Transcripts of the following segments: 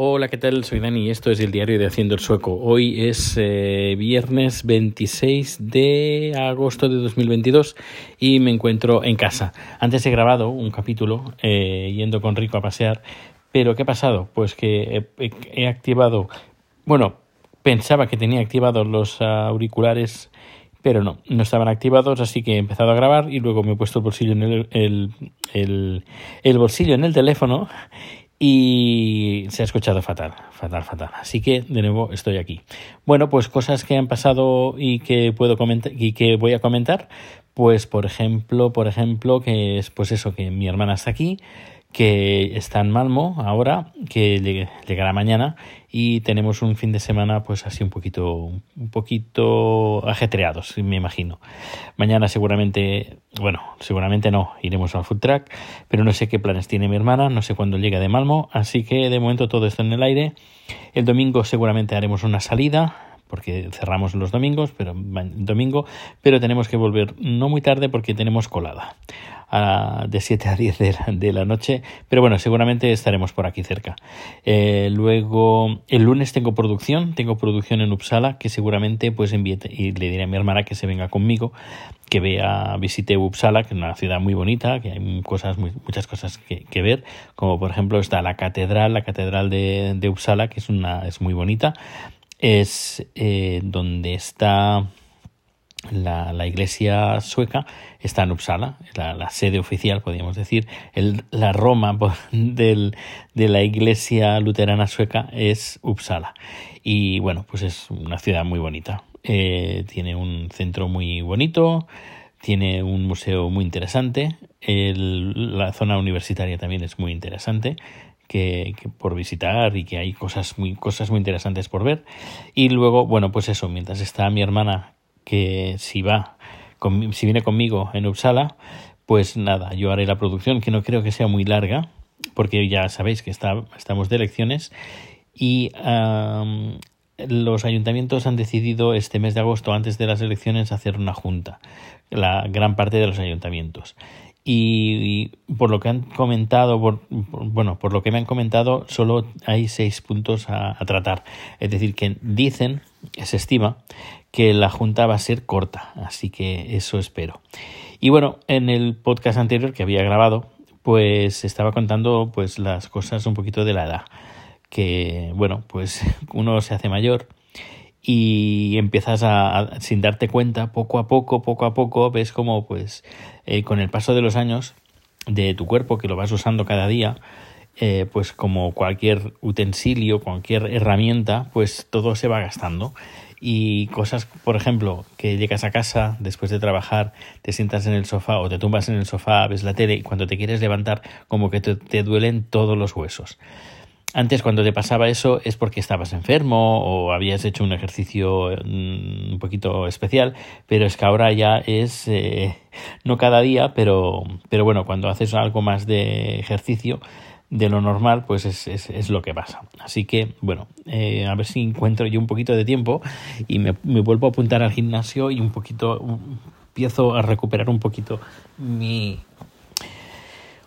Hola, ¿qué tal? Soy Dani y esto es el diario de Haciendo el Sueco. Hoy es eh, viernes 26 de agosto de 2022 y me encuentro en casa. Antes he grabado un capítulo eh, yendo con Rico a pasear, pero ¿qué ha pasado? Pues que he, activado, bueno, pensaba que tenía activados los auriculares pero no, no estaban activados, así que he empezado a grabar y luego me he puesto el bolsillo en el, el, el bolsillo en el teléfono y se ha escuchado fatal, fatal, fatal. Así que de nuevo estoy aquí. Bueno, pues cosas que han pasado y que puedo comentar y que voy a comentar, pues por ejemplo, por ejemplo, que es pues eso que mi hermana está aquí, que está en Malmo ahora, que llegará mañana y tenemos un fin de semana pues así un poquito un poquito ajetreados, me imagino. Mañana seguramente, bueno, seguramente no, iremos al food track, pero no sé qué planes tiene mi hermana, no sé cuándo llega de Malmo, así que de momento todo está en el aire. El domingo seguramente haremos una salida porque cerramos los domingos, pero domingo, pero tenemos que volver no muy tarde porque tenemos colada de 7 a 10 de la, noche, pero bueno, seguramente estaremos por aquí cerca. Eh, luego, el lunes tengo producción, tengo producción en Uppsala, que seguramente pues envíe y le diré a mi hermana que se venga conmigo, que vea, visite Uppsala, que es una ciudad muy bonita, que hay cosas, muchas cosas que, ver, como por ejemplo está la catedral, la catedral de, de Uppsala, que es, una, es muy bonita, es eh, donde está la, la, iglesia sueca está en Uppsala, la, la sede oficial, podríamos decir. El, la Roma del, de la iglesia luterana sueca es Uppsala. Y bueno, pues es una ciudad muy bonita. Eh, tiene un centro muy bonito, tiene un museo muy interesante. El, la zona universitaria también es muy interesante. Que, por visitar y que hay cosas muy cosas muy interesantes por ver y luego bueno pues eso mientras está mi hermana que si va, si viene conmigo en Uppsala, pues nada, yo haré la producción, que no creo que sea muy larga, porque ya sabéis que está, estamos de elecciones y los ayuntamientos han decidido este mes de agosto, antes de las elecciones, hacer una junta, la gran parte de los ayuntamientos. Y, por lo que han comentado, por, bueno, por lo que me han comentado, solo hay seis puntos a tratar. Es decir, que dicen, se estima, que la junta va a ser corta, así que eso espero. Y bueno, en el podcast anterior que había grabado, pues estaba contando pues las cosas un poquito de la edad, que bueno, pues uno se hace mayor y empiezas a, sin darte cuenta, poco a poco, poco a poco, ves como pues eh, con el paso de los años de tu cuerpo que lo vas usando cada día, eh, pues como cualquier utensilio, cualquier herramienta, pues todo se va gastando y cosas, por ejemplo, que llegas a casa después de trabajar, te sientas en el sofá o te tumbas en el sofá, ves la tele y cuando te quieres levantar como que te, duelen todos los huesos. Antes cuando te pasaba eso es porque estabas enfermo o habías hecho un ejercicio mm, un poquito especial, pero es que ahora ya es eh, no cada día, pero, pero bueno, cuando haces algo más de ejercicio, de lo normal, pues es, es, es lo que pasa. Así que, bueno, eh, a ver si encuentro yo un poquito de tiempo y me, me vuelvo a apuntar al gimnasio y un poquito empiezo a recuperar un poquito mi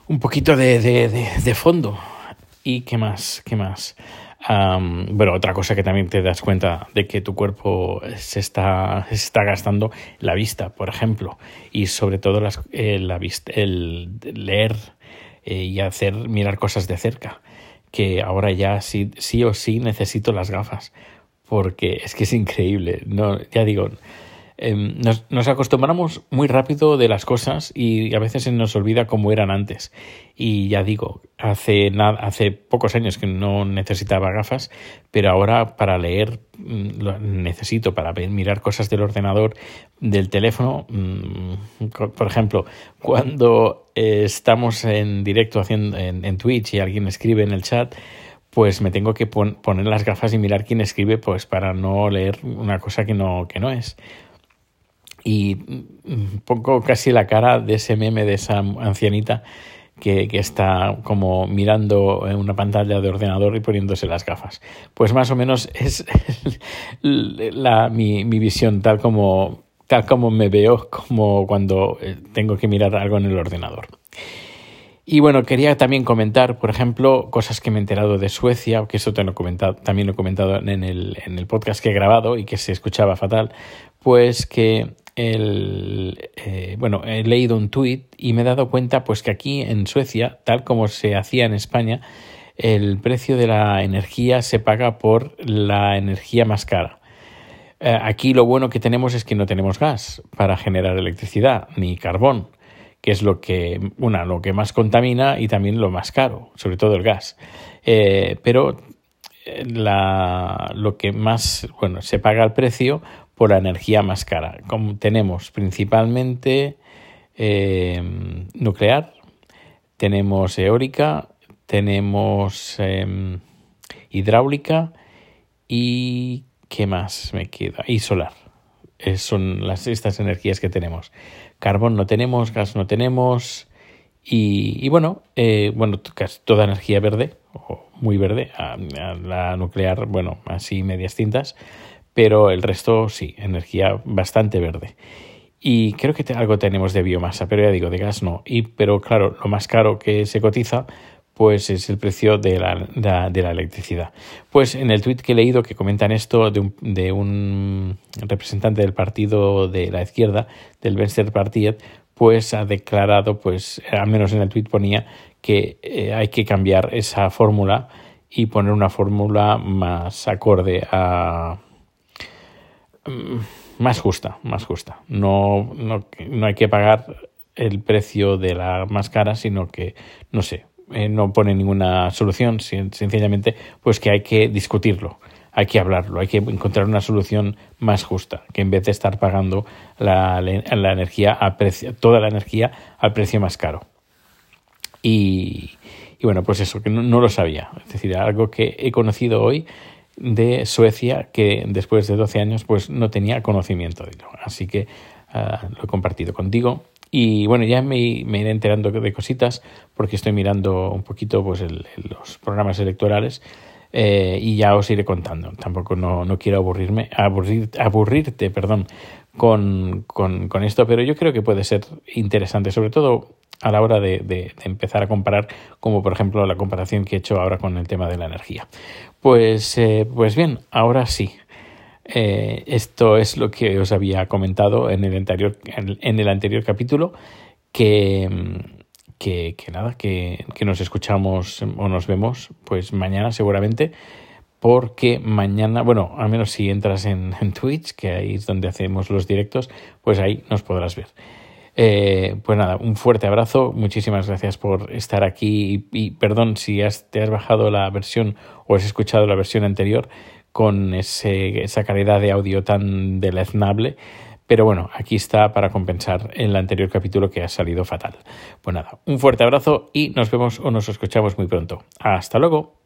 un poquito de, de, de, fondo. ¿Y qué más? ¿Qué más? bueno, otra cosa que también te das cuenta de que tu cuerpo se está, se está gastando la vista, por ejemplo, y sobre todo las, eh, la vista, el leer eh, y hacer mirar cosas de cerca, que ahora ya sí, sí o sí necesito las gafas, porque es que es increíble, no, ya digo, Em, nos, nos, acostumbramos muy rápido de las cosas y a veces se nos olvida cómo eran antes. Y ya digo, hace, hace pocos años que no necesitaba gafas, pero ahora para leer mm, necesito, para mirar cosas del ordenador, del teléfono. Mm, por ejemplo, cuando estamos en directo haciendo en, en Twitch y alguien escribe en el chat, pues me tengo que poner las gafas y mirar quién escribe, pues para no leer una cosa que no, que no es y pongo casi la cara de ese meme de esa ancianita que, que, está como mirando en una pantalla de ordenador y poniéndose las gafas. Pues más o menos es la, mi, mi visión tal como, tal como me veo como cuando eh, tengo que mirar algo en el ordenador. Y bueno, quería también comentar, por ejemplo, cosas que me he enterado de Suecia, que eso te lo he comentado, también lo he comentado en el, en el podcast que he grabado y que se escuchaba fatal, pues que el, eh, bueno, he leído un tuit y me he dado cuenta pues que aquí en Suecia, tal como se hacía en España, el precio de la energía se paga por la energía más cara. Eh, aquí lo bueno que tenemos es que no tenemos gas para generar electricidad, ni carbón, que es lo que, una, lo que más contamina y también lo más caro, sobre todo el gas. Eh, pero la, lo que más, bueno, se paga el precio por la energía más cara. Como tenemos principalmente eh, nuclear, tenemos eólica, tenemos em, hidráulica y ¿qué más me queda? Y solar. son las, estas energías que tenemos. Carbón no tenemos, gas no tenemos. Y, bueno, eh, bueno, toda energía verde, o muy verde, la nuclear, bueno, así medias tintas, pero el resto sí, energía bastante verde. Y creo que algo tenemos de biomasa, pero ya digo, de gas no. Y, pero claro, lo más caro que se cotiza pues es el precio de la, de la electricidad. Pues en el tuit que he leído que comentan esto de un, de un representante del partido de la izquierda, del Venstrepartiet, pues ha declarado, pues al menos en el tuit ponía que eh, hay que cambiar esa fórmula y poner una fórmula más acorde a, más justa, más justa. No, no, no hay que pagar el precio de la más cara, sino que, no sé, eh, no pone ninguna solución, sencillamente, pues que hay que discutirlo, hay que hablarlo, hay que encontrar una solución más justa, que en vez de estar pagando la, la energía a precio, toda la energía al precio más caro. Y, y bueno, pues eso, que no, no, lo sabía. Es decir, algo que he conocido hoy de Suecia que después de 12 años pues no tenía conocimiento de ello. Así que ah, lo he compartido contigo. Y bueno, ya me, iré enterando de cositas porque estoy mirando un poquito pues los programas electorales eh, y ya os iré contando. Tampoco no, no quiero aburrirme, aburrir, aburrirte, perdón, con, con, con, esto, pero yo creo que puede ser interesante, sobre todo a la hora de, de, empezar a comparar, como por ejemplo la comparación que he hecho ahora con el tema de la energía. Pues, eh, pues bien, ahora sí. Eh, esto es lo que os había comentado en el anterior, en el anterior capítulo, que, que, nada, que, que nos escuchamos o nos vemos pues mañana seguramente porque mañana, bueno, al menos si entras en, en, Twitch, que ahí es donde hacemos los directos, pues ahí nos podrás ver. Eh, pues nada, un fuerte abrazo, muchísimas gracias por estar aquí y, perdón si has, te has bajado la versión o has escuchado la versión anterior con ese, esa calidad de audio tan deleznable. Pero bueno, aquí está para compensar el anterior capítulo que ha salido fatal. Pues nada, un fuerte abrazo y nos vemos o nos escuchamos muy pronto. Hasta luego.